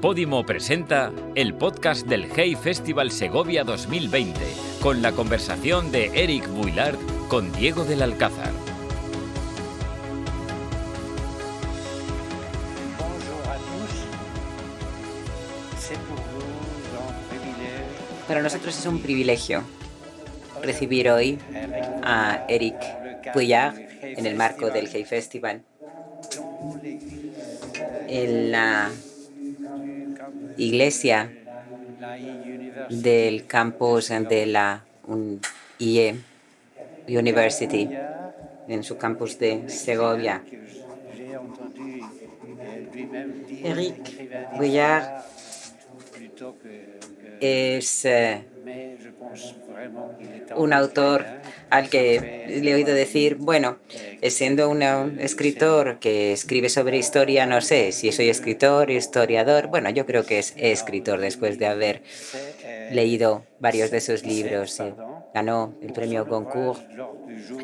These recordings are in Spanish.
Podimo presenta el podcast del Hey Festival Segovia 2020, con la conversación de Eric Buillard con Diego del Alcázar. Para nosotros es un privilegio recibir hoy a Eric Buillard en el marco del Hey Festival en la iglesia del campus de la IE University, en su campus de Segovia. Eric Guillard es eh, un autor al que le he oído decir, bueno, siendo un escritor que escribe sobre historia, no sé si soy escritor, historiador, bueno, yo creo que es escritor después de haber leído varios de sus libros. Ganó el premio Goncourt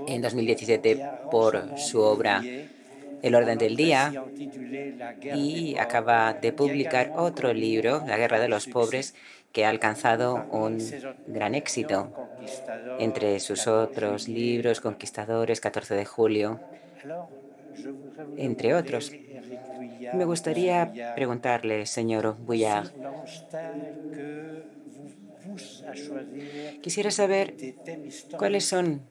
en 2017 por su obra El orden del día y acaba de publicar otro libro, La guerra de los pobres, que ha alcanzado un gran éxito entre sus otros libros, Conquistadores, 14 de julio, entre otros. Me gustaría preguntarle, señor Bouillard, quisiera saber cuáles son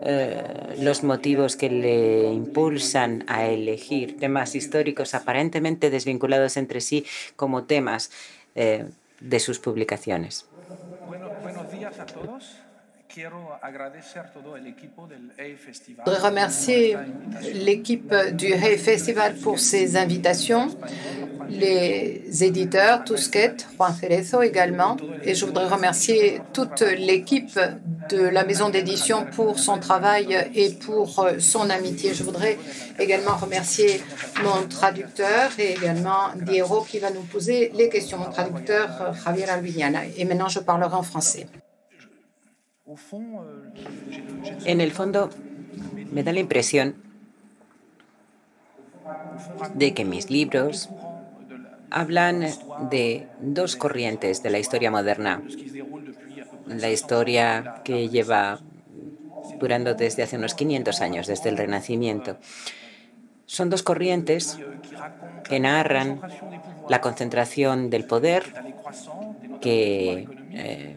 eh, los motivos que le impulsan a elegir temas históricos aparentemente desvinculados entre sí como temas eh, de sus publicaciones. Je voudrais remercier l'équipe du Hey Festival pour ses invitations, les éditeurs, Tusquet, Juan Cerezo également, et je voudrais remercier toute l'équipe de la maison d'édition pour son travail et pour son amitié. Je voudrais également remercier mon traducteur et également Diego qui va nous poser les questions, mon traducteur Javier Alviniana. Et maintenant, je parlerai en français. En el fondo, me da la impresión de que mis libros hablan de dos corrientes de la historia moderna. La historia que lleva durando desde hace unos 500 años, desde el Renacimiento. Son dos corrientes que narran la concentración del poder que eh,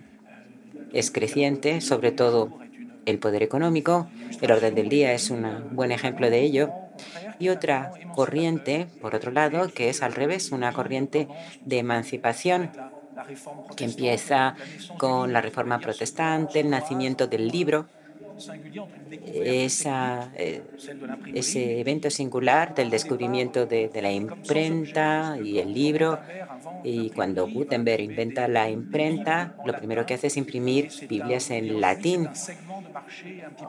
es creciente, sobre todo el poder económico. El orden del día es un buen ejemplo de ello. Y otra corriente, por otro lado, que es al revés, una corriente de emancipación que empieza con la reforma protestante, el nacimiento del libro, esa, eh, ese evento singular del descubrimiento de, de, la imprenta y el libro. Y cuando Gutenberg inventa la imprenta, lo primero que hace es imprimir Biblias en latín,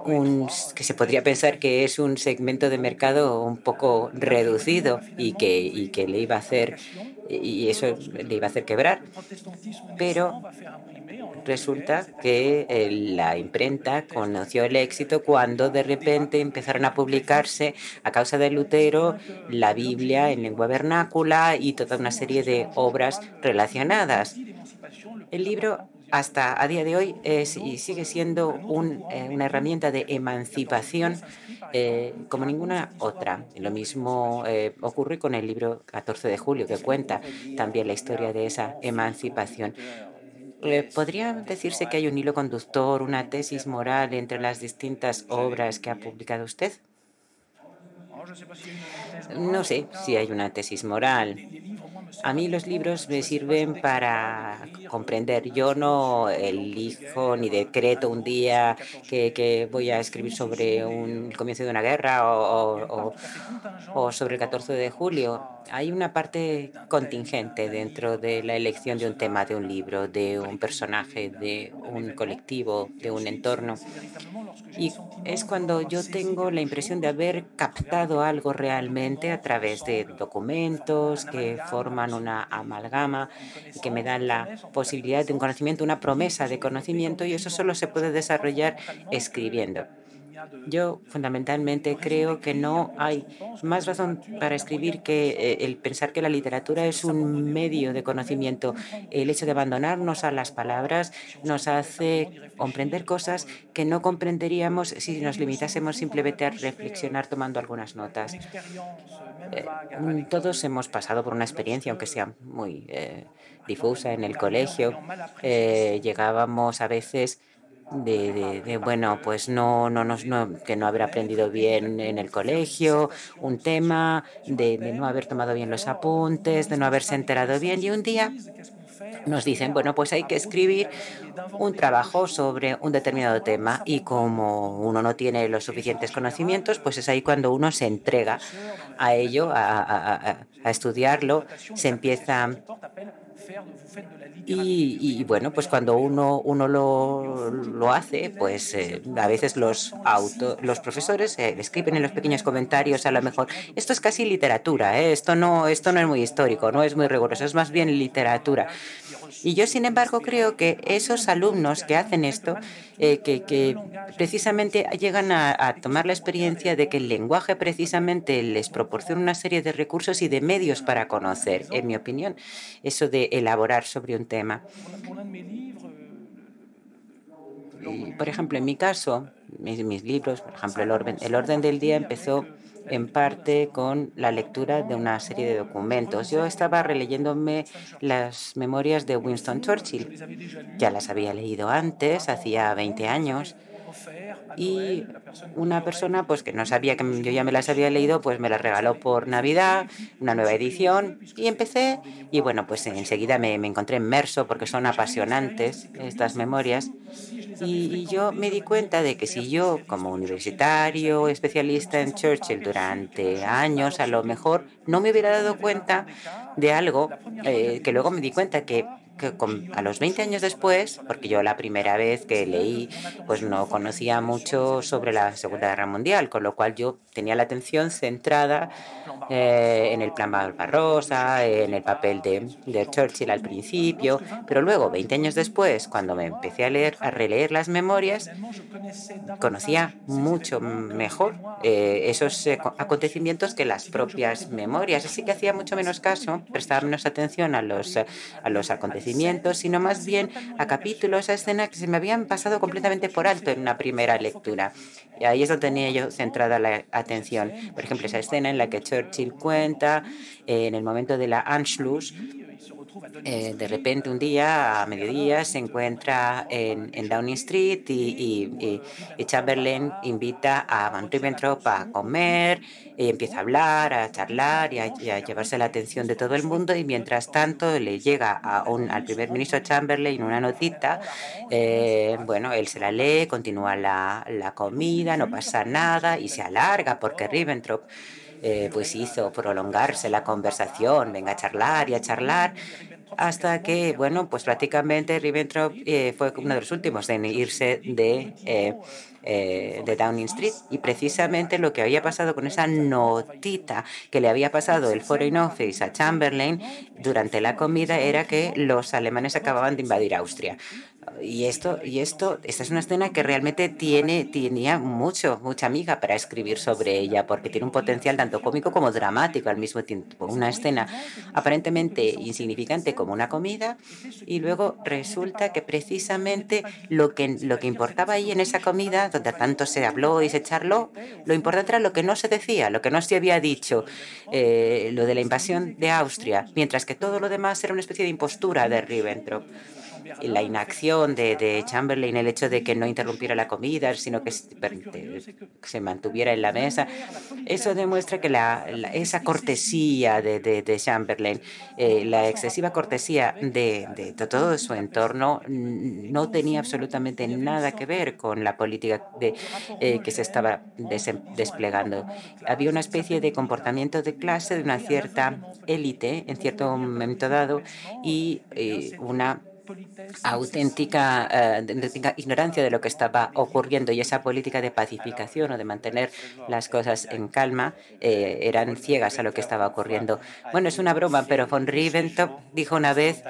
un, que se podría pensar que es un segmento de mercado un poco reducido y que, y que le iba a hacer y eso le iba a hacer quebrar. Pero resulta que eh, la imprenta conoció el éxito cuando de repente empezaron a publicarse a causa de Lutero la Biblia en lengua vernácula y toda una serie de obras relacionadas. El libro hasta a día de hoy es y sigue siendo eh, una herramienta de emancipación eh, como ninguna otra. Lo mismo ocurre con el libro 14 de julio, que cuenta también la historia de esa emancipación. Eh, ¿Podría decirse que hay un hilo conductor, una tesis moral entre las distintas obras que ha publicado usted? No sé si hay una tesis moral. A mí los libros me sirven para comprender. Yo no elijo ni decreto un día que, voy a escribir sobre un comienzo de una guerra o, o, sobre el 14 de julio. Hay una parte contingente dentro de la elección de un tema de un libro, de un personaje, de un colectivo, de un entorno. Y es cuando yo tengo la impresión de haber captado algo realmente a través de documentos que forman una amalgama que me dan la posibilidad de un conocimiento, una promesa de conocimiento y eso solo se puede desarrollar escribiendo. Yo fundamentalmente creo que no hay más razón para escribir que eh, el pensar que la literatura es un medio de conocimiento. El hecho de abandonarnos a las palabras nos hace comprender cosas que no comprenderíamos si nos limitásemos simplemente a reflexionar tomando algunas notas. Eh, todos hemos pasado por una experiencia, aunque sea muy eh, difusa en el colegio. llegábamos a veces de, bueno, pues no, no, no, que no haber aprendido bien en el colegio, un tema, de, no haber tomado bien los apuntes, de no haberse enterado bien. Y un día nos dicen, bueno, pues hay que escribir un trabajo sobre un determinado tema y como uno no tiene los suficientes conocimientos, pues es ahí cuando uno se entrega a ello, a, a estudiarlo, se empieza y, bueno, pues cuando uno, uno lo, lo hace, pues eh, a veces los, auto, los profesores eh, escriben en los pequeños comentarios a lo mejor, esto es casi literatura, ¿eh? esto, no, esto no es muy histórico, no es muy riguroso, es más bien literatura. Y yo, sin embargo, creo que esos alumnos que hacen esto, eh, que, precisamente llegan a, tomar la experiencia de que el lenguaje precisamente les proporciona una serie de recursos y de medios para conocer, en mi opinión, eso de elaborar sobre un tema. por ejemplo, en mi caso, mis, mis libros, por ejemplo, el orden, el orden del día empezó en parte con la lectura de una serie de documentos. Yo estaba releyéndome las memorias de Winston Churchill. Ya las había leído antes, hacía 20 años, y una persona pues que no sabía que yo ya me las había leído, pues me las regaló por Navidad, una nueva edición y empecé. Y bueno, pues enseguida me, me encontré inmerso porque son apasionantes estas memorias. Y, yo me di cuenta de que si yo como universitario, especialista en Churchill durante años, a lo mejor no me hubiera dado cuenta de algo eh, que luego me di cuenta que a los 20 años después, porque yo la primera vez que leí, pues no conocía mucho sobre la Segunda Guerra Mundial, con lo cual yo tenía la atención centrada eh, en el plan Barbarossa, en el papel de, de, Churchill al principio, pero luego, 20 años después, cuando me empecé a leer, a releer las memorias, conocía mucho mejor eh, esos eh, acontecimientos que las propias memorias, así que hacía mucho menos caso, prestaba menos atención a los, a los acontecimientos sino más bien a capítulos, a escenas que se me habían pasado completamente por alto en una primera lectura. Y ahí es donde tenía yo centrada la atención. Por ejemplo, esa escena en la que Churchill cuenta eh, en el momento de la Anschluss, eh, de repente un día a mediodía se encuentra en, Downing Street y, Chamberlain invita a Van Ribbentrop a comer y empieza a hablar, a charlar y a, llevarse la atención de todo el mundo y mientras tanto le llega a un, al primer ministro Chamberlain una notita, eh, bueno, él se la lee, continúa la, la comida, no pasa nada y se alarga porque Ribbentrop eh, pues hizo prolongarse la conversación, venga a charlar y a charlar, hasta que, bueno, pues prácticamente Ribbentrop eh, fue uno de los últimos en irse de, eh, de Downing Street. Y precisamente lo que había pasado con esa notita que le había pasado el Foreign Office a Chamberlain durante la comida era que los alemanes acababan de invadir Austria. Y esto, y esto, esta es una escena que realmente tiene, tenía mucho, mucha amiga para escribir sobre ella, porque tiene un potencial tanto cómico como dramático al mismo tiempo. Una escena aparentemente insignificante como una comida, y luego resulta que precisamente lo que, lo que importaba ahí en esa comida, donde tanto se habló y se charló, lo importante era lo que no se decía, lo que no se había dicho, eh, lo de la invasión de Austria, mientras que todo lo demás era una especie de impostura de Ribbentrop la inacción de, de, Chamberlain, el hecho de que no interrumpiera la comida, sino que se mantuviera en la mesa, eso demuestra que la, esa cortesía de, Chamberlain, eh, la excesiva cortesía de, todo su entorno, no tenía absolutamente nada que ver con la política eh, que se estaba desplegando. Había una especie de comportamiento de clase de una cierta élite en cierto momento dado y eh, una auténtica, eh, ignorancia de lo que estaba ocurriendo y esa política de pacificación o de mantener las cosas en calma eh, eran ciegas a lo que estaba ocurriendo. Bueno, es una broma, pero von Ribbentrop dijo una vez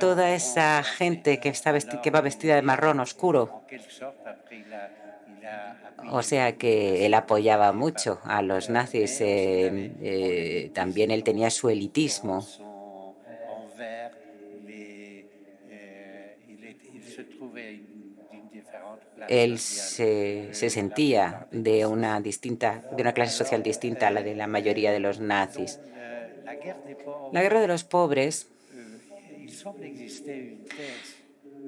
toda esa gente que, está va vestida de marrón oscuro O sea que él apoyaba mucho a los nazis. Eh, también él tenía su elitismo. Él se, se, sentía de una distinta, de una clase social distinta a la de la mayoría de los nazis. La guerra de los pobres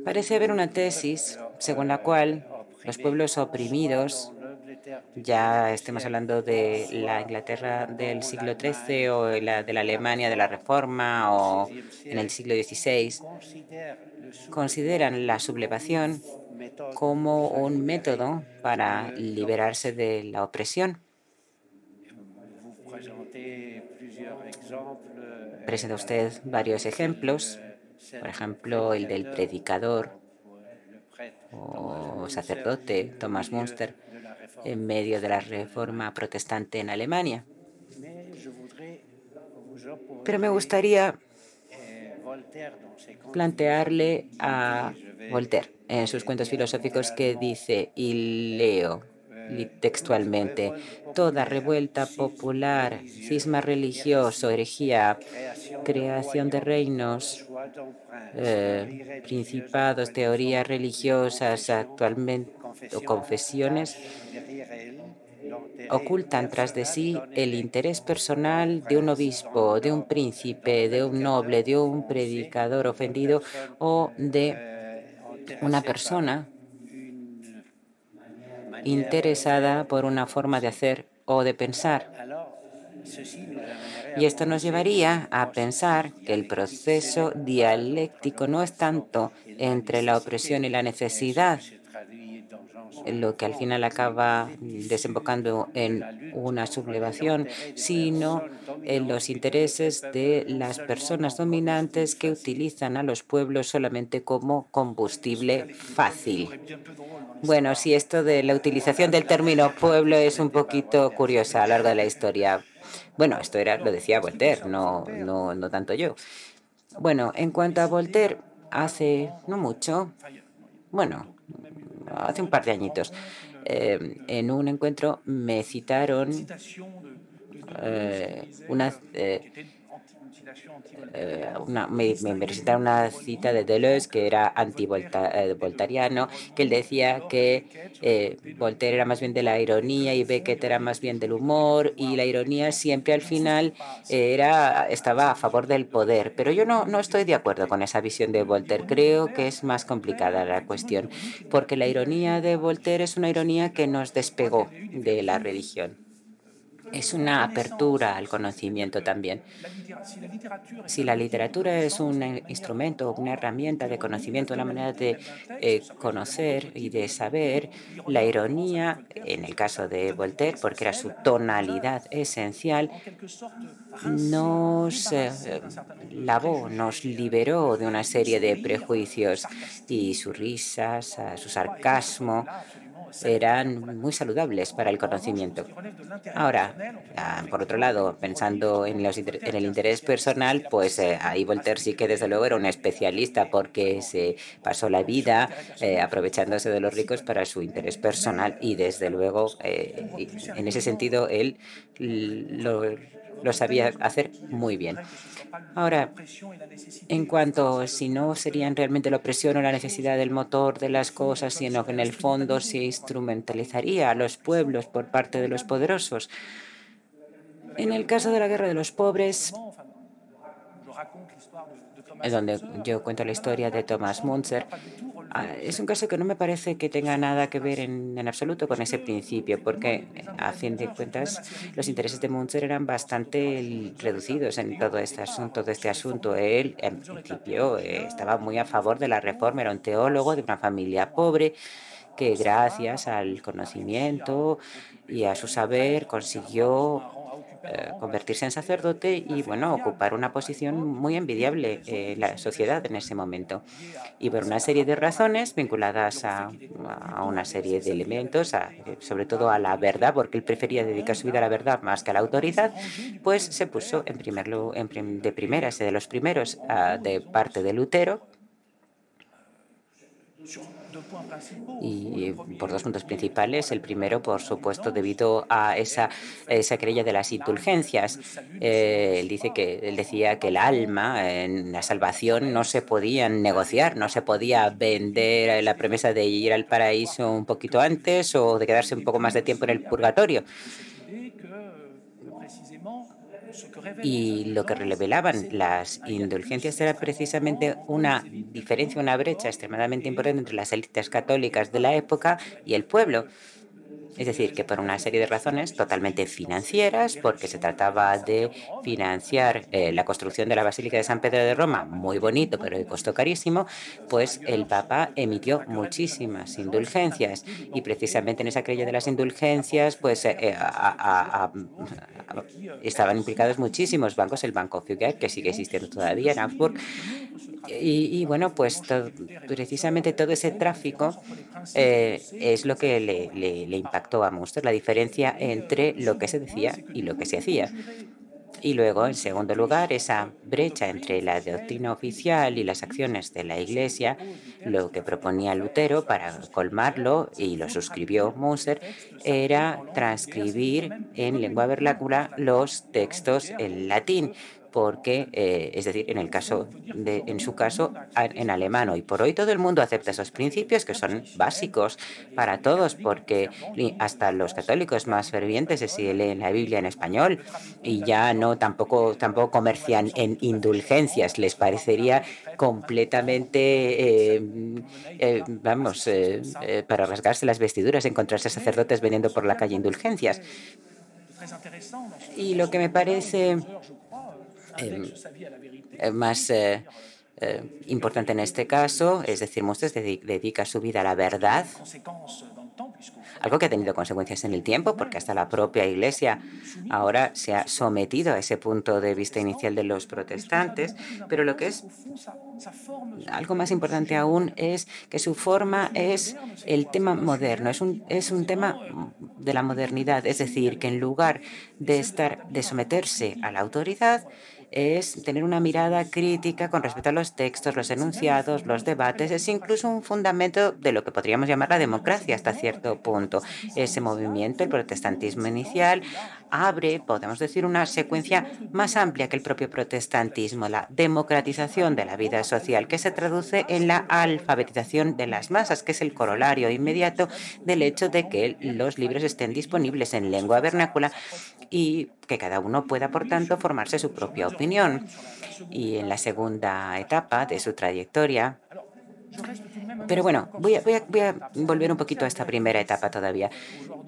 parece haber una tesis según la cual los pueblos oprimidos, ya estemos hablando de la Inglaterra del siglo XIII o de la, de la Alemania de la Reforma o en el siglo XVI, consideran la sublevación como un método para liberarse de la opresión. Presenta usted varios ejemplos, por ejemplo, el del predicador o sacerdote Thomas Munster en medio de la reforma protestante en Alemania. Pero me gustaría plantearle a Voltaire en sus cuentos filosóficos que dice, y leo textualmente, toda revuelta popular, cisma religioso, herejía, creación de reinos, eh, principados, teorías religiosas actualmente o confesiones ocultan tras de sí el interés personal de un obispo, de un príncipe, de un noble, de un predicador ofendido o de una persona interesada por una forma de hacer o de pensar. Y esto nos llevaría a pensar que el proceso dialéctico no es tanto entre la opresión y la necesidad, lo que al final acaba desembocando en una sublevación, sino en los intereses de las personas dominantes que utilizan a los pueblos solamente como combustible fácil. Bueno, sí, esto de la utilización del término pueblo es un poquito curiosa a lo largo de la historia. Bueno, esto era, lo decía Voltaire, no, no, no tanto yo. Bueno, en cuanto a Voltaire, hace no mucho, bueno, hace un par de añitos, eh, en un encuentro me citaron eh, una, eh, eh, una, me, me una cita de Deleuze que era anti-voltariano, eh, que él decía que eh, Voltaire era más bien de la ironía y Beckett era más bien del humor y la ironía siempre al final era, estaba a favor del poder. Pero yo no, no estoy de acuerdo con esa visión de Voltaire. Creo que es más complicada la cuestión, porque la ironía de Voltaire es una ironía que nos despegó de la religión es una apertura al conocimiento también. Si la literatura es un instrumento, una herramienta de conocimiento, una manera de eh, conocer y de saber, la ironía, en el caso de Voltaire, porque era su tonalidad esencial, nos eh, lavó, nos liberó de una serie de prejuicios y sus risas, su sarcasmo, eran muy saludables para el conocimiento. Ahora, ah, por otro lado, pensando en, el interés personal, pues eh, ahí Voltaire sí que desde luego era un especialista porque se pasó la vida eh, aprovechándose de los ricos para su interés personal y desde luego eh, en ese sentido él lo, lo sabía hacer muy bien. Ahora, en cuanto si no serían realmente la opresión o la necesidad del motor de las cosas, sino que en el fondo se instrumentalizaría a los pueblos por parte de los poderosos. En el caso de la guerra de los pobres, es donde yo cuento la historia de Thomas Munzer. Ah, es un caso que no me parece que tenga nada que ver en, en absoluto con ese principio, porque a fin de cuentas los intereses de Munzer eran bastante reducidos en todo este asunto. De este asunto. Él, en principio, eh, estaba muy a favor de la reforma, era un teólogo de una familia pobre que gracias al conocimiento y a su saber consiguió eh, convertirse en sacerdote y bueno, ocupar una posición muy envidiable en la sociedad en ese momento. Y por una serie de razones vinculadas a, una serie de elementos, sobre todo a la verdad, porque él prefería dedicar su vida a la verdad más que a la autoridad, pues se puso en primer, en, de primeras, de los primeros, de parte de Lutero, y por dos puntos principales. El primero, por supuesto, debido a esa, esa querella de las indulgencias. Eh, él dice que él decía que el alma en la salvación no se podía negociar, no se podía vender la promesa de ir al paraíso un poquito antes o de quedarse un poco más de tiempo en el purgatorio. Y lo que revelaban las indulgencias era precisamente una diferencia, una brecha extremadamente importante entre las élites católicas de la época y el pueblo. Es decir, que por una serie de razones totalmente financieras, porque se trataba de financiar eh, la construcción de la Basílica de San Pedro de Roma, muy bonito, pero de costo carísimo, pues el Papa emitió muchísimas indulgencias. Y precisamente en esa creencia de las indulgencias, pues eh, eh, estaban implicados muchísimos bancos, el Banco Fugger, que sigue existiendo todavía en Augsburg, y, bueno, pues precisamente todo ese tráfico es lo que le, le, le a Munster la diferencia entre lo que se decía y lo que se hacía. Y luego, en segundo lugar, esa brecha entre la doctrina oficial y las acciones de la Iglesia, lo que proponía Lutero para colmarlo, y lo suscribió Munster, era transcribir en lengua vernácula los textos en latín porque, eh, es decir, en el caso de, en su caso, en alemán hoy por hoy todo el mundo acepta esos principios que son básicos para todos, porque hasta los católicos más fervientes se leen la Biblia en español y ya no tampoco tampoco comercian en indulgencias, les parecería completamente, eh, eh, vamos, para rasgarse las vestiduras encontrarse sacerdotes vendiendo por la calle indulgencias. Y lo que me parece más eh, eh, importante en este caso, es decir, Moses dedica su vida a la verdad, algo que ha tenido consecuencias en el tiempo, porque hasta la propia Iglesia ahora se ha sometido a ese punto de vista inicial de los protestantes, pero lo que es algo más importante aún es que su forma es el tema moderno, es un, es un tema de la modernidad, es decir, que en lugar de estar de someterse a la autoridad, es tener una mirada crítica con respecto a los textos, los enunciados, los debates. Es incluso un fundamento de lo que podríamos llamar la democracia hasta cierto punto. Ese movimiento, el protestantismo inicial, abre, podemos decir, una secuencia más amplia que el propio protestantismo, la democratización de la vida social, que se traduce en la alfabetización de las masas, que es el corolario inmediato del hecho de que los libros estén disponibles en lengua vernácula y que cada uno pueda, por tanto, formarse su propia opinión. Y en la segunda etapa de su trayectoria, pero bueno, voy a, volver un poquito a esta primera etapa todavía,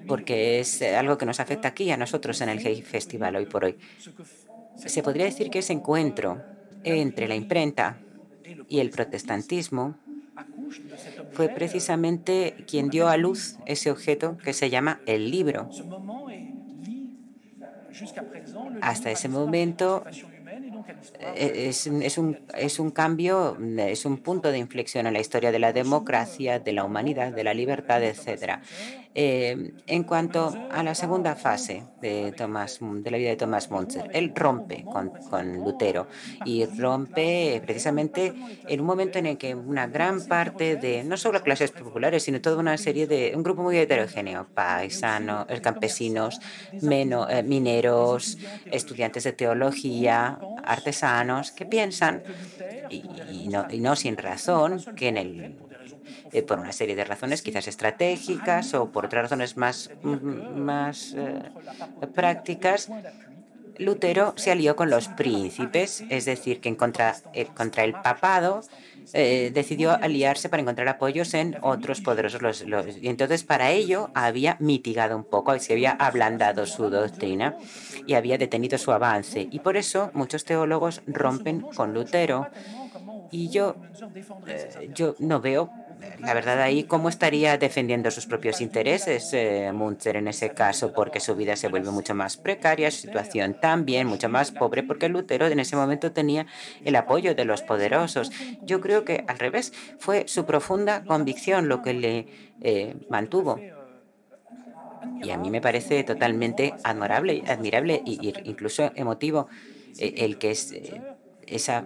porque es algo que nos afecta aquí a nosotros en el Hey Festival hoy por hoy. Se podría decir que ese encuentro entre la imprenta y el protestantismo fue precisamente quien dio a luz ese objeto que se llama el libro. Hasta ese momento eh, es, es, un, es un cambio, es un punto de inflexión en la historia de la democracia, de la humanidad, de la libertad, etcétera. Eh, en cuanto a la segunda fase de, Thomas, de la vida de Thomas Munzer, él rompe con, Lutero y rompe precisamente en un momento en el que una gran parte de, no solo clases populares, sino toda una serie de, un grupo muy heterogéneo, paisanos, campesinos, eh, mineros, estudiantes de teología, artesanos, que piensan, y, no, y no sin razón, que en el eh, por una serie de razones quizás estratégicas o por otras razones más, mm, más eh, prácticas, Lutero se alió con los príncipes, es decir, que contra, eh, contra el papado decidió aliarse para encontrar apoyos en otros poderosos. y entonces para ello había mitigado un poco, se había ablandado su doctrina y había detenido su avance. Y por eso muchos teólogos rompen con Lutero. Y yo, yo no veo la verdad ahí cómo estaría defendiendo sus propios intereses eh, en ese caso, porque su vida se vuelve mucho más precaria, su situación también mucho más pobre, porque Lutero en ese momento tenía el apoyo de los poderosos. Yo creo que al revés, fue su profunda convicción lo que le eh, mantuvo. Y a mí me parece totalmente admirable, admirable e incluso emotivo eh, el que es esa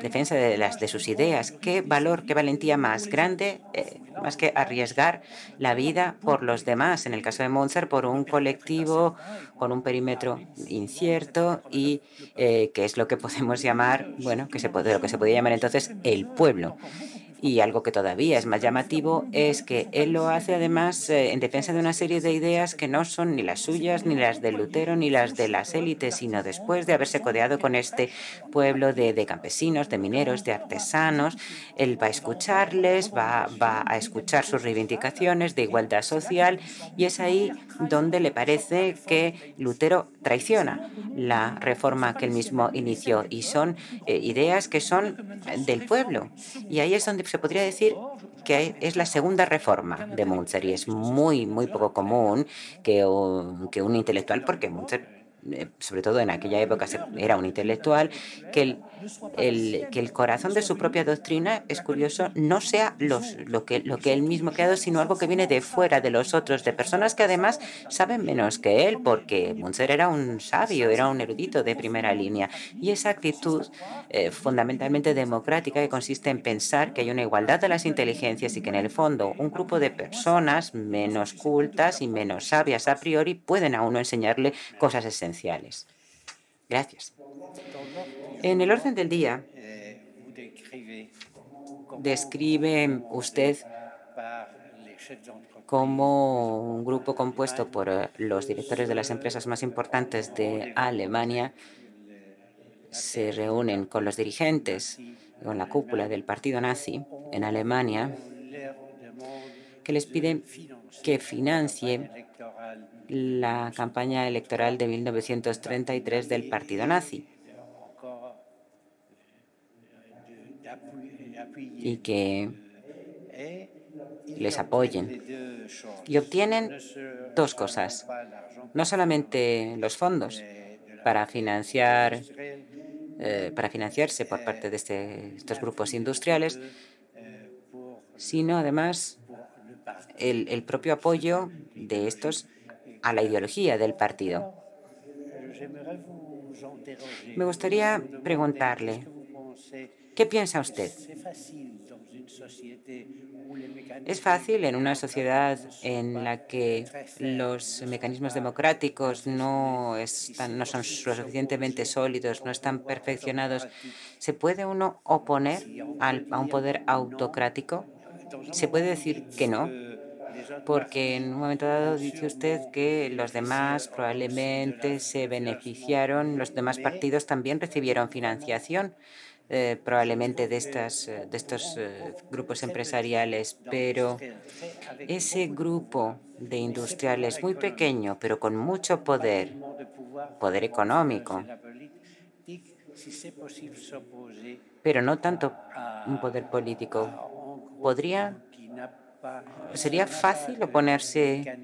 defensa de, las, de sus ideas. ¿Qué valor, qué valentía más grande, eh, más que arriesgar la vida por los demás? En el caso de Mozart, por un colectivo con un perímetro incierto y eh, que es lo que podemos llamar, bueno, que se puede, lo que se podía llamar entonces el pueblo. Y algo que todavía es más llamativo es que él lo hace además eh, en defensa de una serie de ideas que no son ni las suyas, ni las de Lutero, ni las de las élites, sino después de haberse codeado con este pueblo de, campesinos, de mineros, de artesanos. Él va a escucharles, va, va a escuchar sus reivindicaciones de igualdad social y es ahí donde le parece que Lutero traiciona la reforma que él mismo inició y son eh, ideas que son del pueblo. Y ahí es donde se podría decir que es la segunda reforma de Munzer y es muy, muy poco común que, que un intelectual, porque Munzer sobre todo en aquella época era un intelectual, que el, el, que el corazón de su propia doctrina, es curioso, no sea los, lo, que, lo que él mismo ha creado, sino algo que viene de fuera de los otros, de personas que además saben menos que él, porque Munzer era un sabio, era un erudito de primera línea. Y esa actitud eh, fundamentalmente democrática que consiste en pensar que hay una igualdad de las inteligencias y que en el fondo un grupo de personas menos cultas y menos sabias a priori pueden a uno enseñarle cosas esenciales Gracias. En el orden del día, describe usted como un grupo compuesto por eh, los directores de las empresas más importantes de Alemania se reúnen con los dirigentes, con la cúpula del partido nazi en Alemania, que les pide que financie la campaña electoral de 1933 del partido nazi y que les apoyen. Y obtienen dos cosas. No solamente los fondos para financiar eh, para financiarse por parte de este, estos grupos industriales, sino además el, el propio apoyo de estos a la ideología del partido. Me gustaría preguntarle, ¿qué piensa usted? Es fácil en una sociedad en la que los mecanismos democráticos no, están, no son lo suficientemente sólidos, no están perfeccionados. ¿Se puede uno oponer a un poder autocrático? ¿Se puede decir que no? Porque en un momento dado dice usted que los demás probablemente se beneficiaron, los demás partidos también recibieron financiación. Eh, probablemente de, estas, eh, de estos eh, grupos empresariales, pero ese grupo de industriales muy pequeño, pero con mucho poder, poder económico, pero no tanto un poder político, podría ¿Sería fácil oponerse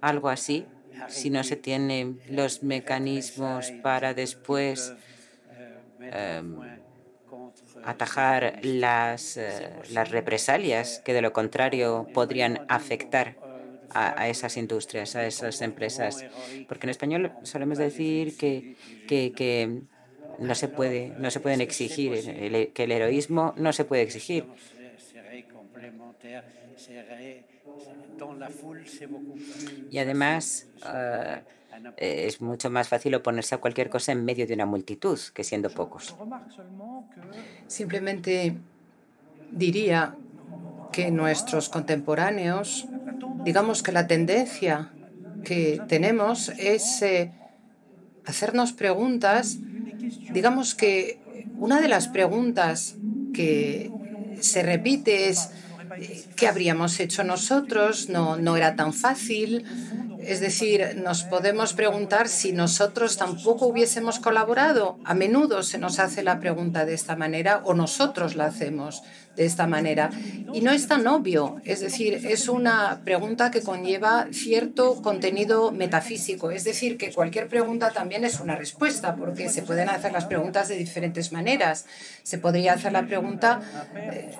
algo así si no se tienen los mecanismos para después em, atajar las, eh, las represalias que de lo contrario podrían afectar a, esas industrias, a esas empresas? Porque en español solemos decir que, que, que no se puede, no se pueden exigir, que el heroísmo no se puede exigir. Y además eh, es mucho más fácil oponerse a cualquier cosa en medio de una multitud que siendo pocos. Simplemente diría que nuestros contemporáneos, digamos que la tendencia que tenemos es eh, hacernos preguntas, digamos que una de las preguntas que se repite es ¿Qué habríamos hecho nosotros? No, no era tan fácil. Es decir, nos podemos preguntar si nosotros tampoco hubiésemos colaborado. A menudo se nos hace la pregunta de esta manera o nosotros la hacemos de esta manera. Y no es tan obvio, es decir, es una pregunta que conlleva cierto contenido metafísico, es decir, que cualquier pregunta también es una respuesta, porque se pueden hacer las preguntas de diferentes maneras. Se podría hacer la pregunta eh,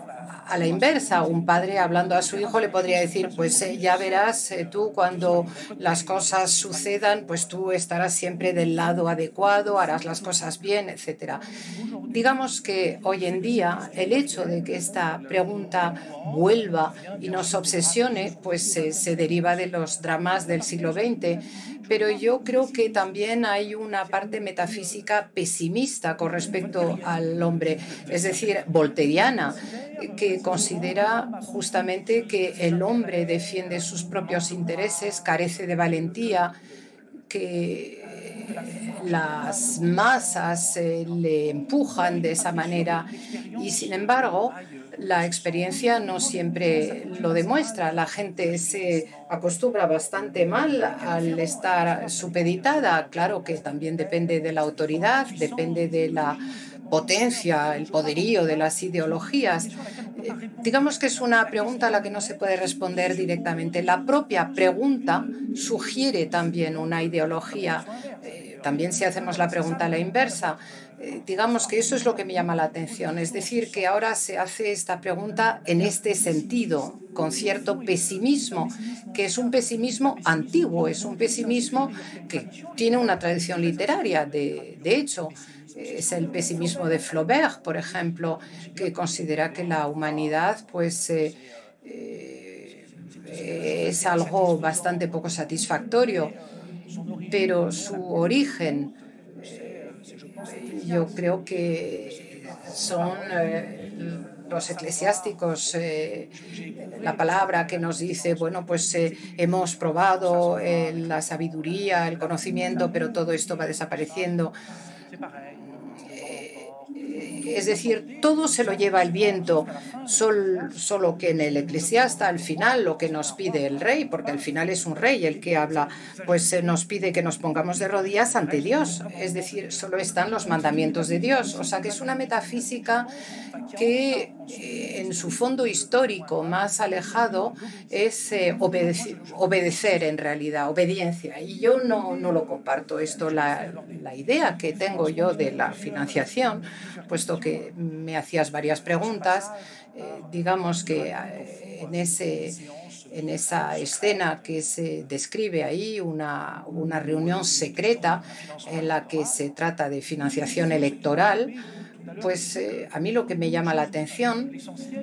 a la inversa. Un padre hablando a su hijo le podría decir, pues eh, ya verás eh, tú cuando las cosas sucedan, pues tú estarás siempre del lado adecuado, harás las cosas bien, etc. Digamos que hoy en día el hecho de que esta pregunta vuelva y nos obsesione, pues se deriva de los dramas del siglo XX pero yo creo que también hay una parte metafísica pesimista con respecto al hombre, es decir, volteriana, que considera justamente que el hombre defiende sus propios intereses, carece de valentía, que las masas eh, le empujan de esa manera y sin embargo la experiencia no siempre lo demuestra. La gente se acostumbra bastante mal al estar supeditada. Claro que también depende de la autoridad, depende de la potencia, el poderío de las ideologías. Digamos que es una pregunta a la que no se puede responder directamente. La propia pregunta sugiere también una ideología. Eh, también si hacemos la pregunta a la inversa, eh, digamos que eso es lo que me llama la atención, es decir, que ahora se hace esta pregunta en este sentido, con cierto pesimismo, que es un pesimismo antiguo, es un pesimismo que tiene una tradición literaria, de, de hecho. Es el pesimismo de Flaubert, por ejemplo, que considera que la humanidad pues, eh, eh, es algo bastante poco satisfactorio, pero su origen yo creo que son eh, los eclesiásticos eh, la palabra que nos dice, bueno, pues eh, hemos probado la sabiduría, el conocimiento, pero todo esto va desapareciendo. Es decir, todo se lo lleva el viento, solo que en el eclesiasta al final lo que nos pide el rey, porque al final es un rey el que habla, pues nos pide que nos pongamos de rodillas ante Dios. Es decir, solo están los mandamientos de Dios. O sea que es una metafísica que eh, en su fondo histórico más alejado es eh, obedecer, en realidad, obediencia. Y yo no, no lo comparto esto. La, la idea que tengo yo de la financiación, puesto que me hacías varias preguntas. Eh, digamos que eh, en, ese, en esa escena que se describe ahí, una, una reunión secreta en la que se trata de financiación electoral, pues eh, a mí lo que me llama la atención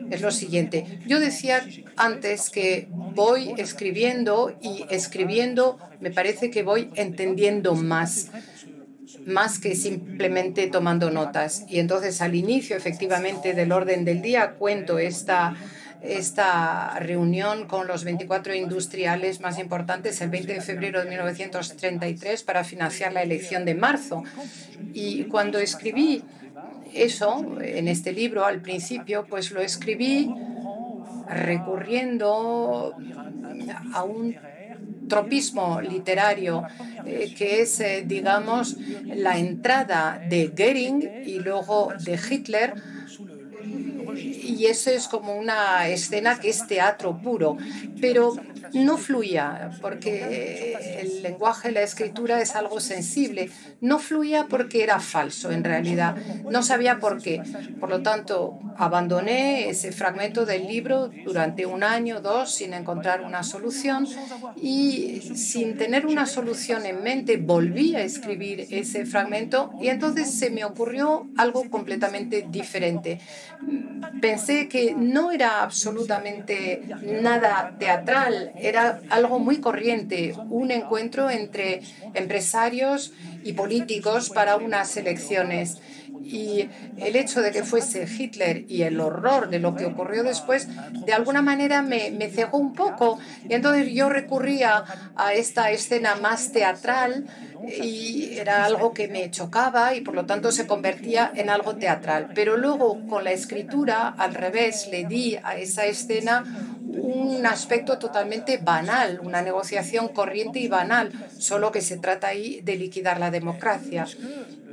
es lo siguiente. Yo decía antes que voy escribiendo y escribiendo me parece que voy entendiendo más más que simplemente tomando notas. Y entonces al inicio efectivamente del orden del día cuento esta, esta reunión con los 24 industriales más importantes el 20 de febrero de 1933 para financiar la elección de marzo. Y cuando escribí eso en este libro al principio, pues lo escribí recurriendo a un tropismo literario, eh, que es, eh, digamos, la entrada de Goering y luego de Hitler y eso es como una escena que es teatro puro, pero no fluía porque el lenguaje, la escritura es algo sensible, no fluía porque era falso en realidad, no sabía por qué. Por lo tanto, abandoné ese fragmento del libro durante un año, dos, sin encontrar una solución. Y sin tener una solución en mente, volví a escribir ese fragmento y entonces se me ocurrió algo completamente diferente pensé que no era absolutamente nada teatral, era algo muy corriente, un encuentro entre empresarios y políticos para unas elecciones. Y el hecho de que fuese Hitler y el horror de lo que ocurrió después, de alguna manera me, me cegó un poco. Y entonces yo recurría a esta escena más teatral y era algo que me chocaba y por lo tanto se convertía en algo teatral. Pero luego con la escritura, al revés, le di a esa escena un aspecto totalmente banal, una negociación corriente y banal, solo que se trata ahí de liquidar la democracia.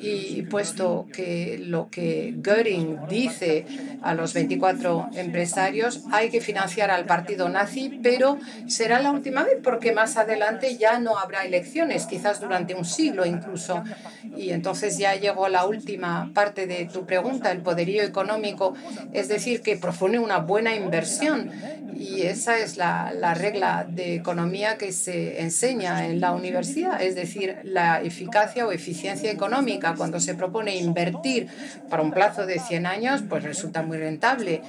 Y puesto que lo que Göring dice a los 24 empresarios, hay que financiar al partido nazi, pero será la última vez porque más adelante ya no habrá elecciones, quizás durante un siglo incluso. Y entonces ya llegó la última parte de tu pregunta, el poderío económico, es decir, que propone una buena inversión. Y esa es la, la, regla de economía que se enseña en la universidad, es decir, la eficacia o eficiencia económica. Cuando se propone invertir para un plazo de 100 años, pues resulta muy rentable.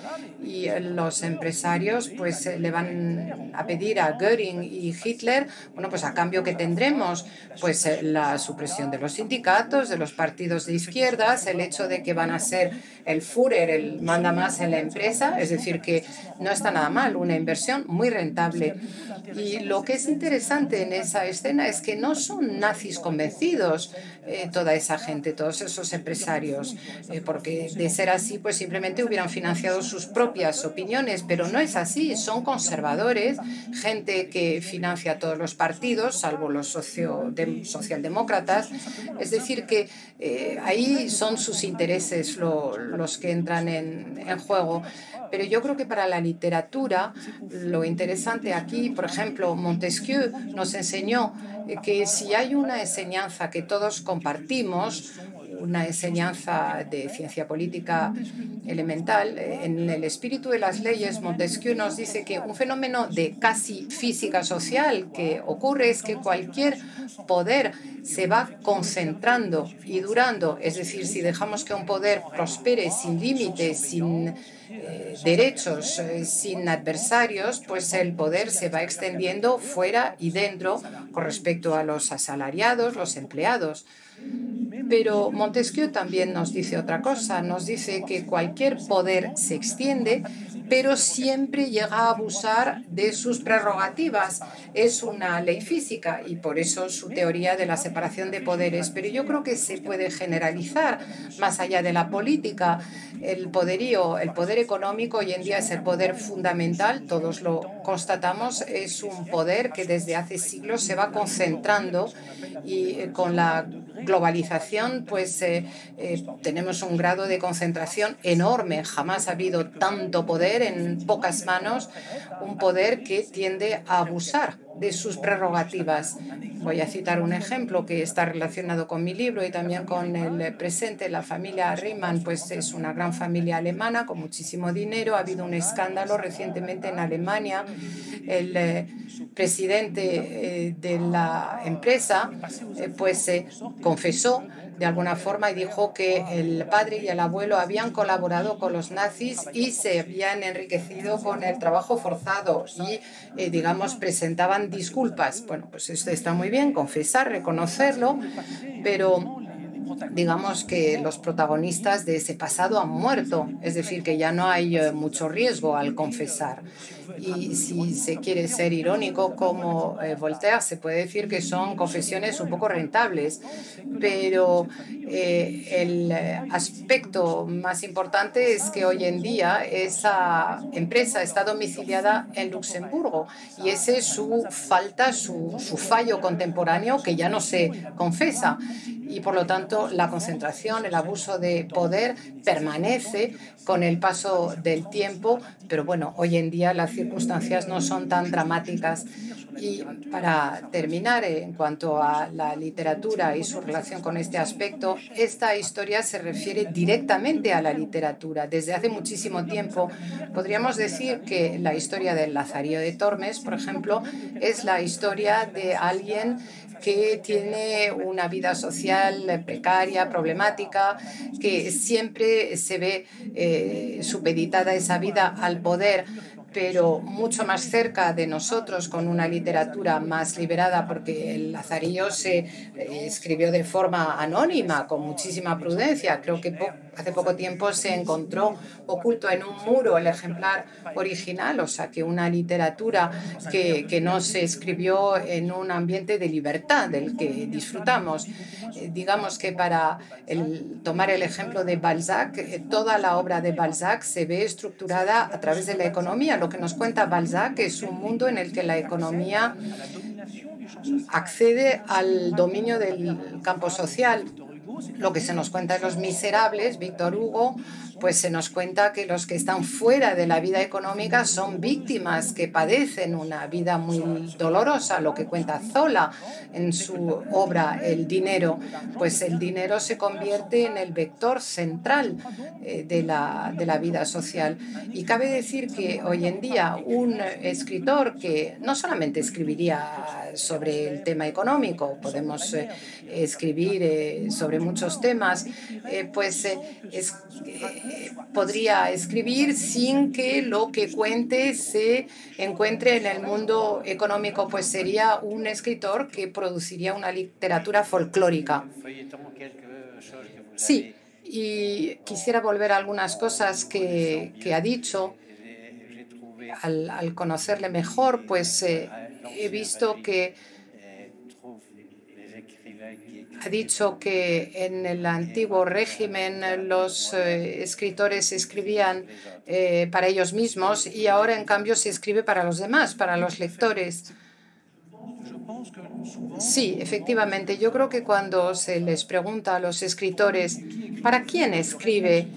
Y los empresarios pues le van a pedir a Göring y Hitler, bueno, pues a cambio que tendremos, pues la supresión de los sindicatos, de los partidos de izquierdas, el hecho de que van a ser el Führer, el manda más en la empresa, es decir, que no está nada mal, una inversión muy rentable. Y lo que es interesante en esa escena es que no son nazis convencidos eh, toda esa gente, todos esos empresarios, eh, porque de ser así, pues simplemente hubieran financiado sus propias opiniones, pero no es así, son conservadores, gente que financia todos los partidos, salvo los socialdemócratas, es decir, que eh, ahí son sus intereses los que entran en, en juego. Pero yo creo que para la literatura lo interesante aquí, por ejemplo, Montesquieu nos enseñó que si hay una enseñanza que todos compartimos, una enseñanza de ciencia política elemental. En el espíritu de las leyes, Montesquieu nos dice que un fenómeno de casi física social que ocurre es que cualquier poder se va concentrando y durando. Es decir, si dejamos que un poder prospere sin límites, sin eh, derechos, eh, sin adversarios, pues el poder se va extendiendo fuera y dentro con respecto a los asalariados, los empleados. Pero Montesquieu también nos dice otra cosa, nos dice que cualquier poder se extiende, pero siempre llega a abusar de sus prerrogativas. Es una ley física y por eso su teoría de la separación de poderes. Pero yo creo que se puede generalizar más allá de la política. El poderío, el poder económico hoy en día es el poder fundamental, todos lo constatamos, es un poder que desde hace siglos se va concentrando y eh, con la globalización pues eh, eh, tenemos un grado de concentración enorme. Jamás ha habido tanto poder en pocas manos, un poder que tiende a abusar de sus prerrogativas. Voy a citar un ejemplo que está relacionado con mi libro y también con el presente. La familia Riemann pues, es una gran familia alemana con muchísimo dinero. Ha habido un escándalo recientemente en Alemania. El eh, presidente eh, de la empresa eh, pues, confesó de alguna forma y dijo que el padre y el abuelo habían colaborado con los nazis y se habían enriquecido con el trabajo forzado y, eh, digamos, presentaban disculpas. Bueno, pues esto está muy bien, confesar, reconocerlo, pero digamos que los protagonistas de ese pasado han muerto, es decir, que ya no hay eh, mucho riesgo al confesar. Y si se quiere ser irónico como eh, Voltaire, se puede decir que son confesiones un poco rentables, pero eh, el aspecto más importante es que hoy en día esa empresa está domiciliada en Luxemburgo y ese es su falta, su, su fallo contemporáneo que ya no se confesa. Y por lo tanto la concentración, el abuso de poder permanece con el paso del tiempo, pero bueno, hoy en día las circunstancias no son tan dramáticas. Y para terminar, en cuanto a la literatura y su relación con este aspecto, esta historia se refiere directamente a la literatura. Desde hace muchísimo tiempo podríamos decir que la historia del Lazarillo de Tormes, por ejemplo, es la historia de alguien que tiene una vida social precaria, problemática, que siempre se ve eh, supeditada esa vida al poder pero mucho más cerca de nosotros, con una literatura más liberada, porque el Lazarillo se eh, escribió de forma anónima, con muchísima prudencia. Creo que hace poco tiempo se encontró oculto en un muro el ejemplar original, o sea que una literatura que, que no se escribió en un ambiente de libertad del que disfrutamos. Eh, digamos que para tomar el ejemplo de Balzac, eh, toda la obra de Balzac se ve estructurada a través de la economía lo que nos cuenta Balzac es un mundo en el que la economía accede al dominio del campo social. Lo que se nos cuenta en Los Miserables, Víctor Hugo pues se nos cuenta que los que están fuera de la vida económica son víctimas que padecen una vida muy dolorosa, lo que cuenta Zola en su obra El dinero, pues el dinero se convierte en el vector central eh, de la, de la vida social. Y cabe decir que hoy en día un escritor que no solamente escribiría sobre el tema económico, podemos eh, escribir eh, sobre muchos temas, pues es, podría escribir sin que lo que cuente se encuentre en el mundo económico, pues sería un escritor que produciría una literatura folclórica. Sí, y quisiera volver a algunas cosas que, que ha dicho. Al, al, conocerle mejor, pues eh, he visto que ha dicho que en el antiguo régimen los eh, escritores escribían eh, para ellos mismos y ahora en cambio se escribe para los demás, para los lectores. Sí, efectivamente. Yo creo que cuando se les pregunta a los escritores, ¿para quién escribe?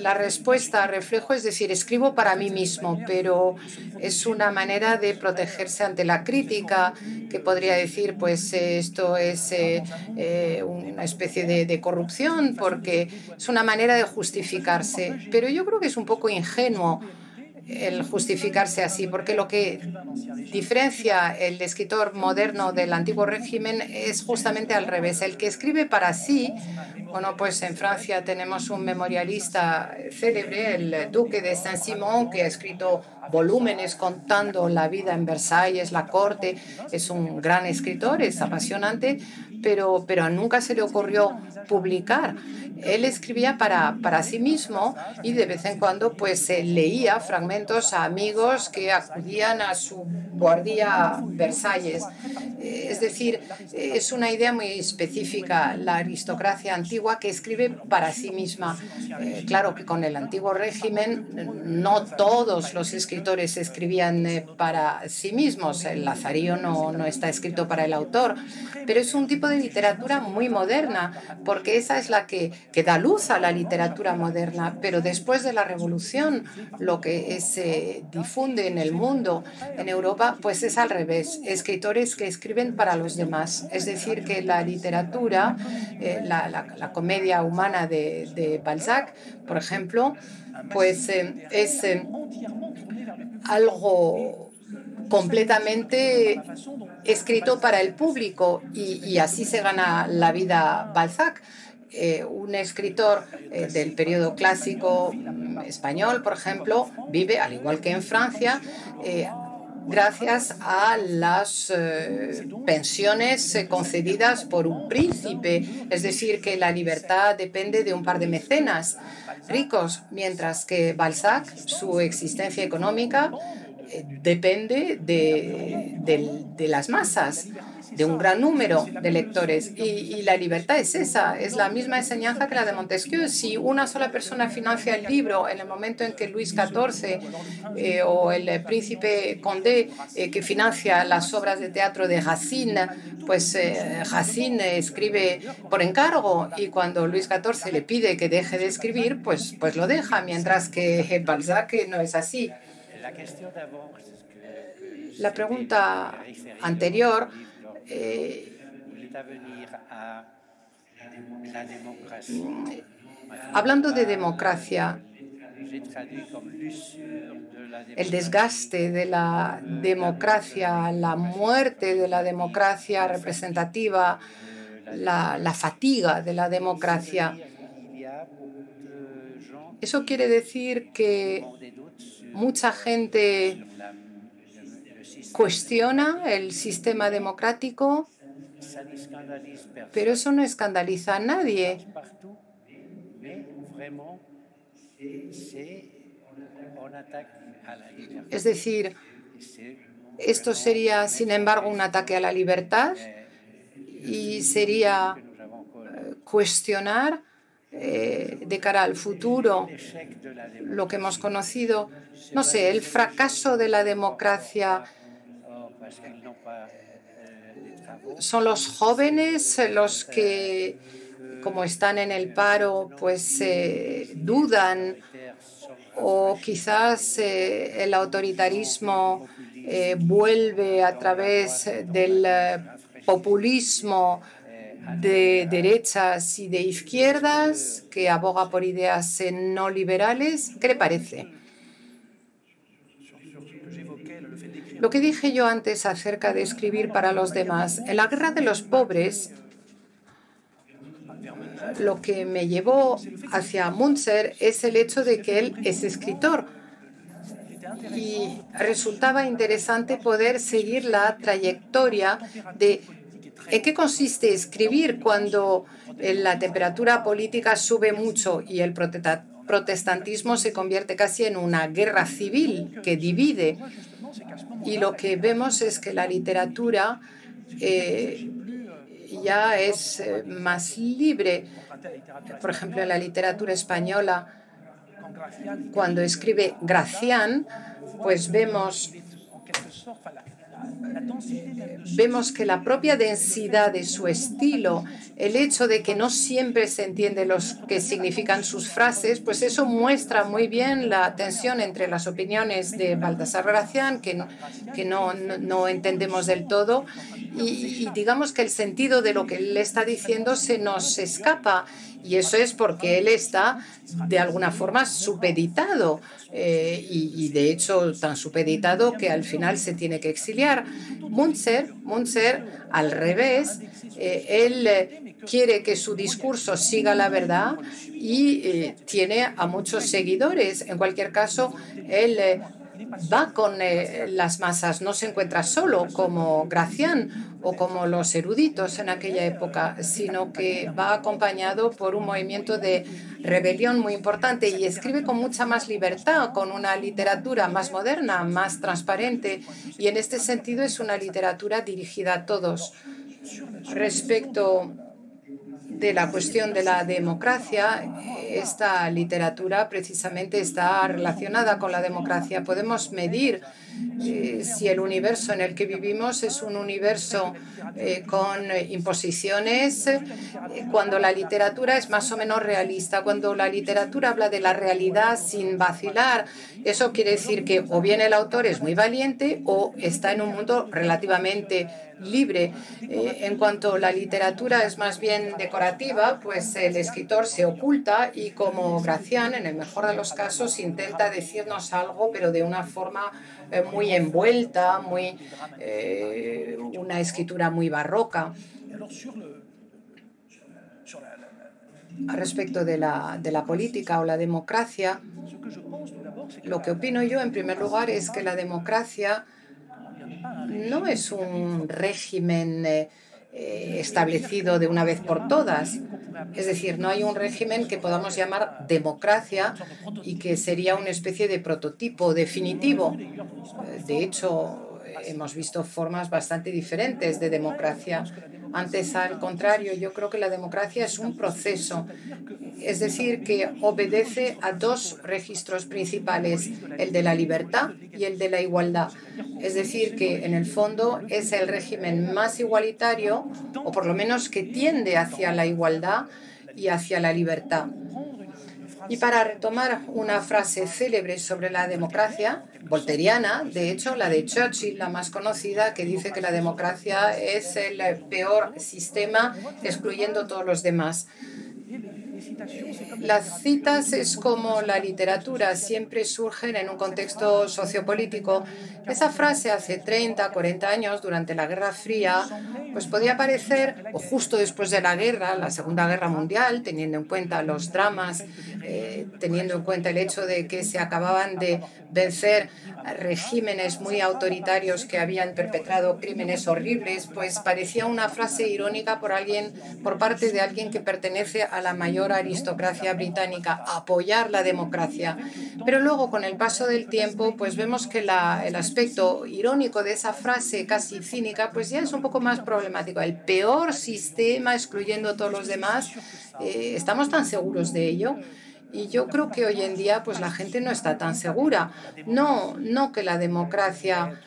La respuesta reflejo es decir, escribo para mí mismo, pero es una manera de protegerse ante la crítica, que podría decir, pues esto es eh, eh, una especie de, corrupción, porque es una manera de justificarse. Pero yo creo que es un poco ingenuo el justificarse así, porque lo que diferencia el escritor moderno del antiguo régimen es justamente al revés. El que escribe para sí, bueno, pues en Francia tenemos un memorialista célebre, el duque de Saint-Simon, que ha escrito volúmenes contando la vida en Versalles, la corte. Es un gran escritor, es apasionante, pero, pero nunca se le ocurrió publicar. Él escribía para, para sí mismo y de vez en cuando pues leía fragmentos a amigos que acudían a su guardia Versalles. Es decir, es una idea muy específica, la aristocracia antigua que escribe para sí misma. Eh, claro que con el antiguo régimen no todos los escritores escribían eh, para sí mismos. El Lazarillo no, no está escrito para el autor, pero es un tipo de literatura muy moderna, porque esa es la que, que da luz a la literatura moderna. Pero después de la revolución, lo que se difunde en el mundo, en Europa, pues es al revés. Escritores que escriben para los demás. Es decir, que la literatura, eh, la, la, comedia humana de, de, Balzac, por ejemplo, pues eh, es eh, algo completamente escrito para el público y, así se gana la vida Balzac. Eh, un escritor eh, del periodo clásico mm, español, por ejemplo, vive, al igual que en Francia, eh, gracias a las pensiones concedidas por un príncipe. Es decir, que la libertad depende de un par de mecenas ricos, mientras que Balzac, su existencia económica, depende de, de, las masas, de un gran número de lectores. Y, la libertad es esa, es la misma enseñanza que la de Montesquieu. Si una sola persona financia el libro en el momento en que Luis XIV eh, o el príncipe Condé, eh, que financia las obras de teatro de Racine, pues eh, Racine escribe por encargo y cuando Luis XIV le pide que deje de escribir, pues, pues lo deja, mientras que Balzac no es así. La pregunta anterior, eh, hablando de democracia, el desgaste de la democracia, la muerte de la democracia representativa, la, la, fatiga de la democracia. Eso quiere decir que mucha gente cuestiona el sistema democrático, pero eso no escandaliza a nadie. Es decir, esto sería, sin embargo, un ataque a la libertad y sería eh, cuestionar eh, de cara al futuro, lo que hemos conocido, no sé, el fracaso de la democracia. ¿Son los jóvenes los que como están en el paro, pues dudan o quizás el autoritarismo vuelve a través del populismo de derechas y de izquierdas que aboga por ideas no liberales. ¿Qué le parece? Lo que dije yo antes acerca de escribir para los demás, en la guerra de los pobres, lo que me llevó hacia Munzer es el hecho de que él es escritor y resultaba interesante poder seguir la trayectoria de en qué consiste escribir cuando la temperatura política sube mucho y el protestantismo se convierte casi en una guerra civil que divide y lo que vemos es que la literatura eh, ya es eh, más libre. Por ejemplo, en la literatura española, cuando escribe Gracián, pues vemos vemos que la propia densidad de su estilo, el hecho de que no siempre se entiende lo que significan sus frases, pues eso muestra muy bien la tensión entre las opiniones de Baltasar Gracián, que, que no, no, entendemos del todo, y, y digamos que el sentido de lo que él está diciendo se nos escapa. Y eso es porque él está de alguna forma supeditado eh, y, de hecho tan supeditado que al final se tiene que exiliar. Munzer, Munzer al revés, eh, él eh, quiere que su discurso siga la verdad y tiene a muchos seguidores. En cualquier caso, él va con eh, las masas, no se encuentra solo como Gracián o como los eruditos en aquella época, sino que va acompañado por un movimiento de rebelión muy importante y escribe con mucha más libertad, con una literatura más moderna, más transparente y en este sentido es una literatura dirigida a todos. Respecto de la cuestión de la democracia, esta literatura precisamente está relacionada con la democracia. Podemos medir eh, si el universo en el que vivimos es un universo eh, con imposiciones, eh, cuando la literatura es más o menos realista, cuando la literatura habla de la realidad sin vacilar, eso quiere decir que o bien el autor es muy valiente o está en un mundo relativamente libre. en cuanto la literatura es más bien decorativa, pues el escritor se oculta y como Gracián, en el mejor de los casos, intenta decirnos algo, pero de una forma eh, muy envuelta, muy, eh, una escritura muy barroca. Respecto de la, de la política o la democracia, lo que opino yo, en primer lugar, es que la democracia no es un régimen eh, eh, establecido de una vez por todas. Es decir, no hay un régimen que podamos llamar democracia y que sería una especie de prototipo definitivo. De hecho, hemos visto formas bastante diferentes de democracia. Antes, al contrario, yo creo que la democracia es un proceso, es decir, que obedece a dos registros principales, el de la libertad y el de la igualdad. Es decir, que en el fondo es el régimen más igualitario, o por lo menos que tiende hacia la igualdad y hacia la libertad. Y para retomar una frase célebre sobre la democracia, volteriana, de hecho, la de Churchill, la más conocida, que dice que la democracia es el peor sistema, excluyendo todos los demás. Las citas es como la literatura, siempre surgen en un contexto sociopolítico. Esa frase hace 30, 40 años, durante la Guerra Fría, pues podía parecer, o justo después de la guerra, la Segunda Guerra Mundial, teniendo en cuenta los dramas, eh, teniendo en cuenta el hecho de que se acababan de vencer regímenes muy autoritarios que habían perpetrado crímenes horribles, pues parecía una frase irónica por alguien, por parte de alguien que pertenece a la mayor aristocracia británica, apoyar la democracia. Pero luego, con el paso del tiempo, pues vemos que el aspecto irónico de esa frase casi cínica, pues ya es un poco más problemático. El peor sistema, excluyendo todos los demás, eh, ¿estamos tan seguros de ello? Y yo creo que hoy en día pues la gente no está tan segura. No, no que la democracia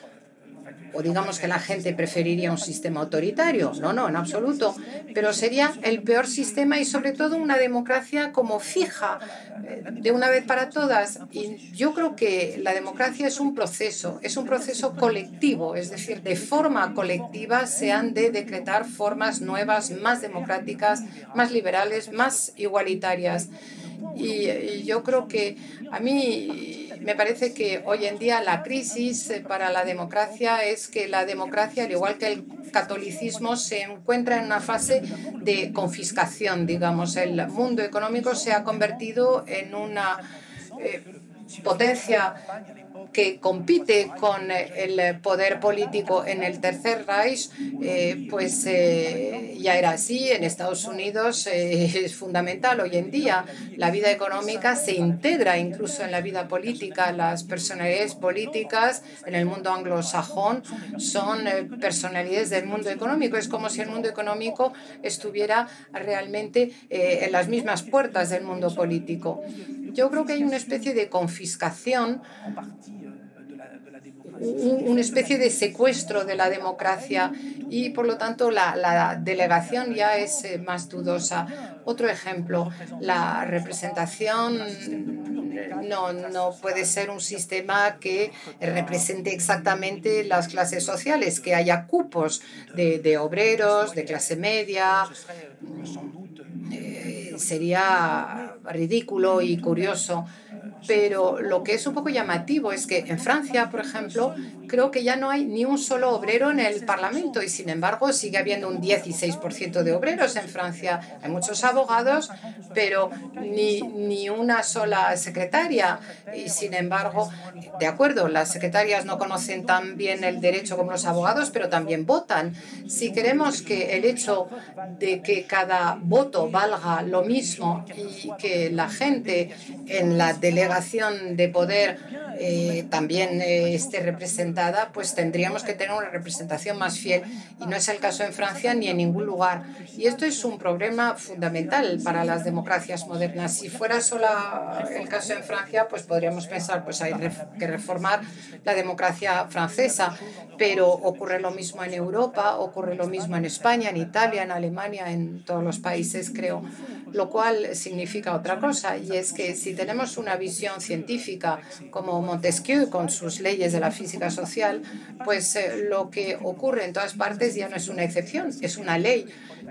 o digamos que la gente preferiría un sistema autoritario. No, no, en absoluto. Pero sería el peor sistema y sobre todo una democracia como fija eh, de una vez para todas. Y yo creo que la democracia es un proceso, es un proceso colectivo, es decir, de forma colectiva se han de decretar formas nuevas, más democráticas, más liberales, más igualitarias. Y, yo creo que a mí me parece que hoy en día la crisis para la democracia es que la democracia, al igual que el catolicismo, se encuentra en una fase de confiscación, digamos. El mundo económico se ha convertido en una eh, potencia que compite con el poder político en el Tercer Reich, eh, pues eh, ya era así. En Estados Unidos eh, es fundamental hoy en día. La vida económica se integra incluso en la vida política. Las personalidades políticas en el mundo anglosajón son personalidades del mundo económico. Es como si el mundo económico estuviera realmente en las mismas puertas del mundo político. Yo creo que hay una especie de confiscación una especie de secuestro de la democracia y por lo tanto la, delegación ya es eh, más dudosa. Otro ejemplo, la representación no, no puede ser un sistema que represente exactamente las clases sociales, que haya cupos de obreros, de clase media. Sería ridículo y curioso pero lo que es un poco llamativo es que en Francia, por ejemplo, creo que ya no hay ni un solo obrero en el Parlamento y sin embargo sigue habiendo un 16% de obreros en Francia. Hay muchos abogados, pero ni, ni una sola secretaria. Y sin embargo, de acuerdo, las secretarias no conocen tan bien el derecho como los abogados, pero también votan. Si queremos que el hecho de que cada voto valga lo mismo y que la gente en la delegación de poder eh, también eh, esté representada, pues tendríamos que tener una representación más fiel. Y no es el caso en Francia ni en ningún lugar. Y esto es un problema fundamental para las democracias modernas. Si fuera solo el caso en Francia, pues podríamos pensar, pues hay que reformar la democracia francesa. Pero ocurre lo mismo en Europa, ocurre lo mismo en España, en Italia, en Alemania, en todos los países, creo. Lo cual significa otra cosa, y es que si tenemos una visión científica como Montesquieu con sus leyes de la física social, pues eh, lo que ocurre en todas partes ya no es una excepción, es una ley.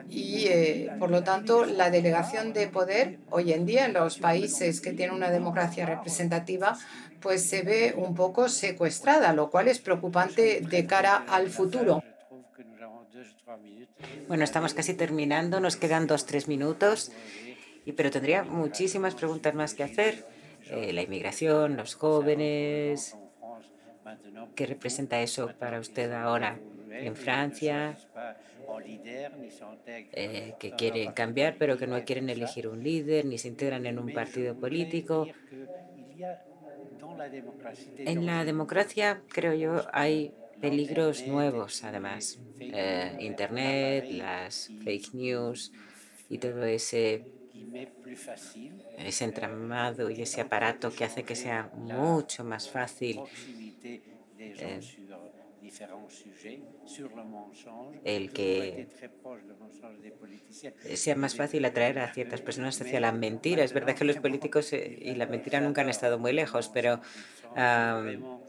Y eh, por lo tanto, la delegación de poder hoy en día en los países que tienen una democracia representativa, pues se ve un poco secuestrada, lo cual es preocupante de cara al futuro. Bueno, estamos casi terminando, nos quedan dos, tres minutos, y, pero tendría muchísimas preguntas más que hacer. Eh, la inmigración, los jóvenes. ¿Qué representa eso para usted ahora en Francia? Eh, que quieren cambiar, pero que no quieren elegir un líder ni se integran en un partido político. En la democracia, creo yo, hay peligros nuevos, además. Eh, Internet, las fake news y todo ese ese entramado y ese aparato que hace que sea mucho más fácil eh, el que sea más fácil atraer a ciertas personas hacia la mentira. Es verdad que los políticos eh, y la mentira nunca han estado muy lejos, pero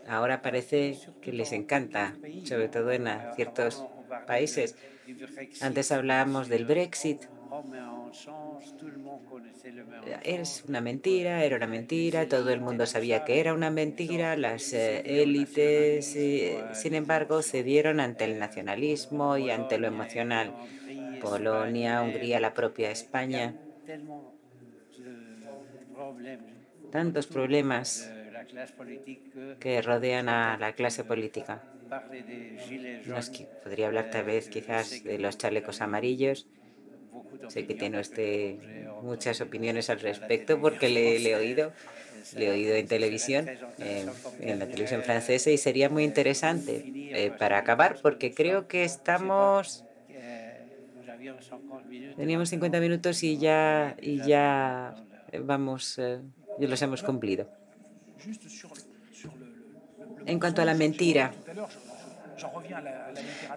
ahora parece que les encanta, sobre todo en ciertos países. Antes hablábamos del Brexit es una mentira, era una mentira, todo el mundo sabía que era una mentira, las eh, élites, eh, sin embargo, cedieron ante el nacionalismo y ante lo emocional. Polonia, Hungría, la propia España. Tantos problemas que rodean a la clase política. podría hablar tal vez quizás de los chalecos amarillos Sé que tiene usted muchas opiniones al respecto porque le, he oído. Le he oído en televisión, en la televisión francesa, y sería muy interesante eh, para acabar, porque creo que estamos. Teníamos 50 minutos y ya, y ya vamos, eh, los hemos cumplido. En cuanto a la mentira,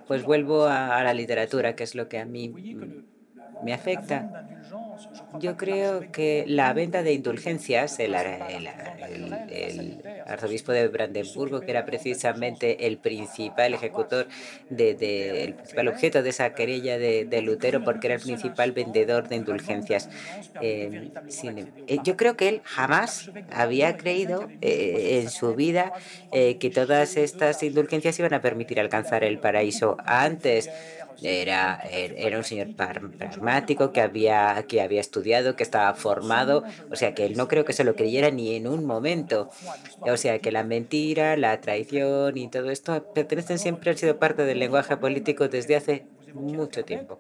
Pues vuelvo a, la literatura, que es lo que a mí me afecta. Yo creo que la venta de indulgencias, el, arzobispo de Brandenburgo, que era precisamente el principal ejecutor, de, el principal objeto de esa querella de, Lutero, porque era el principal vendedor de indulgencias. Eh, eh, yo creo que él jamás había creído eh, en su vida que todas estas indulgencias iban a permitir alcanzar el paraíso antes era, era un señor pragmático que había, que había estudiado, que estaba formado, o sea que él no creo que se lo creyera ni en un momento. O sea que la mentira, la traición y todo esto pertenecen siempre, han sido parte del lenguaje político desde hace mucho tiempo.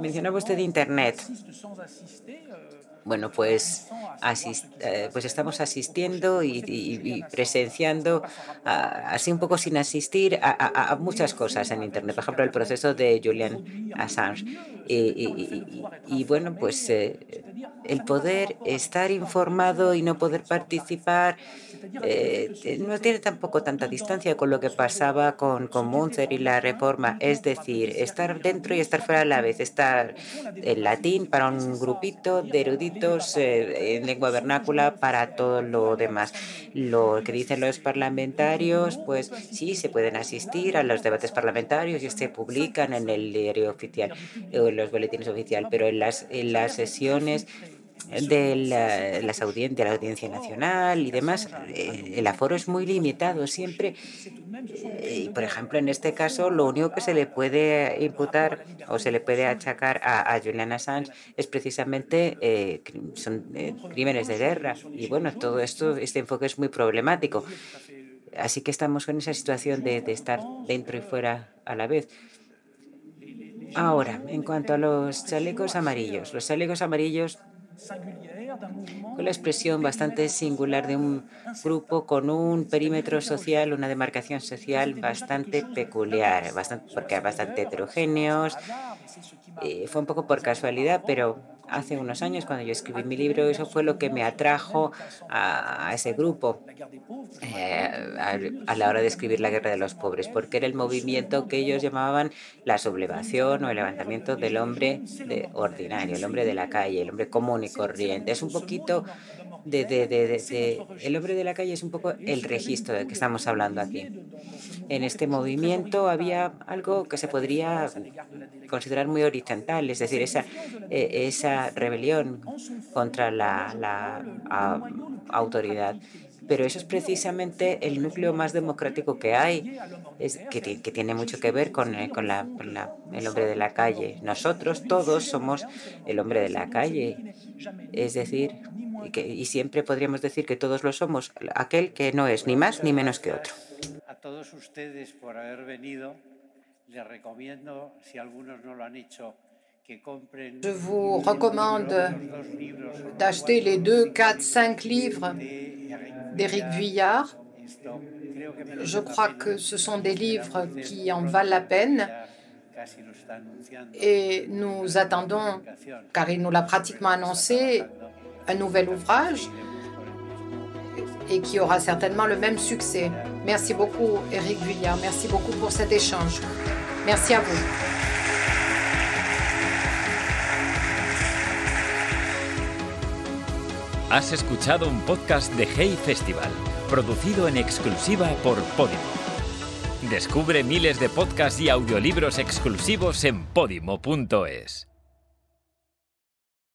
Mencionaba usted Internet. Bueno, pues, eh, pues estamos asistiendo y, presenciando, así un poco sin asistir, a, muchas cosas en Internet. Por ejemplo, el proceso de Julian Assange. Y, bueno, pues eh, el poder estar informado y no poder participar eh, no tiene tampoco tanta distancia con lo que pasaba con, con Munzer y la reforma. Es decir, estar dentro y estar fuera a la vez. Estar en latín para un grupito de eruditos eh, en lengua vernácula para todo lo demás. Lo que dicen los parlamentarios, pues sí, se pueden asistir a los debates parlamentarios y se publican en el diario oficial o en los boletines oficiales, pero en las, en las sesiones de las audiencias, la Audiencia Nacional y demás, eh, el aforo es muy limitado siempre. Eh, y, por ejemplo, en este caso, lo único que se le puede imputar o se le puede achacar a, Julian Assange es precisamente eh, son crímenes de guerra. Y bueno, todo esto, este enfoque es muy problemático. Así que estamos con esa situación de, de estar dentro y fuera a la vez. Ahora, en cuanto a los chalecos amarillos, los chalecos amarillos con la expresión bastante singular de un grupo con un perímetro social, una demarcación social bastante peculiar, bastante, porque bastante heterogéneos. Eh, fue un poco por casualidad, pero hace unos años, cuando yo escribí mi libro, eso fue lo que me atrajo a, ese grupo eh, a, la hora de escribir La Guerra de los Pobres, porque era el movimiento que ellos llamaban la sublevación o el levantamiento del hombre de ordinario, el hombre de la calle, el hombre común y corriente. Es un poquito de, el hombre de la calle es un poco el registro del que estamos hablando aquí. En este movimiento había algo que se podría considerar muy horizontal, es decir, esa, esa rebelión contra la, autoridad pero eso es precisamente el núcleo más democrático que hay, que, tiene mucho que ver con, eh, el hombre de la calle. Nosotros todos somos el hombre de la calle, es decir, y, siempre podríamos decir que todos lo somos, aquel que no es ni más ni menos que otro. A todos ustedes por haber venido, les recomiendo, si algunos no lo han hecho, Je vous recommande d'acheter les deux, quatre, cinq livres d'Éric Vuillard. Je crois que ce sont des livres qui en valent la peine. Et nous attendons, car il nous l'a pratiquement annoncé, un nouvel ouvrage et qui aura certainement le même succès. Merci beaucoup, Éric Vuillard. Merci beaucoup pour cet échange. Merci à vous. Has escuchado un podcast de Hey Festival, producido en exclusiva por Podimo. Descubre miles de podcasts y audiolibros exclusivos en podimo.es.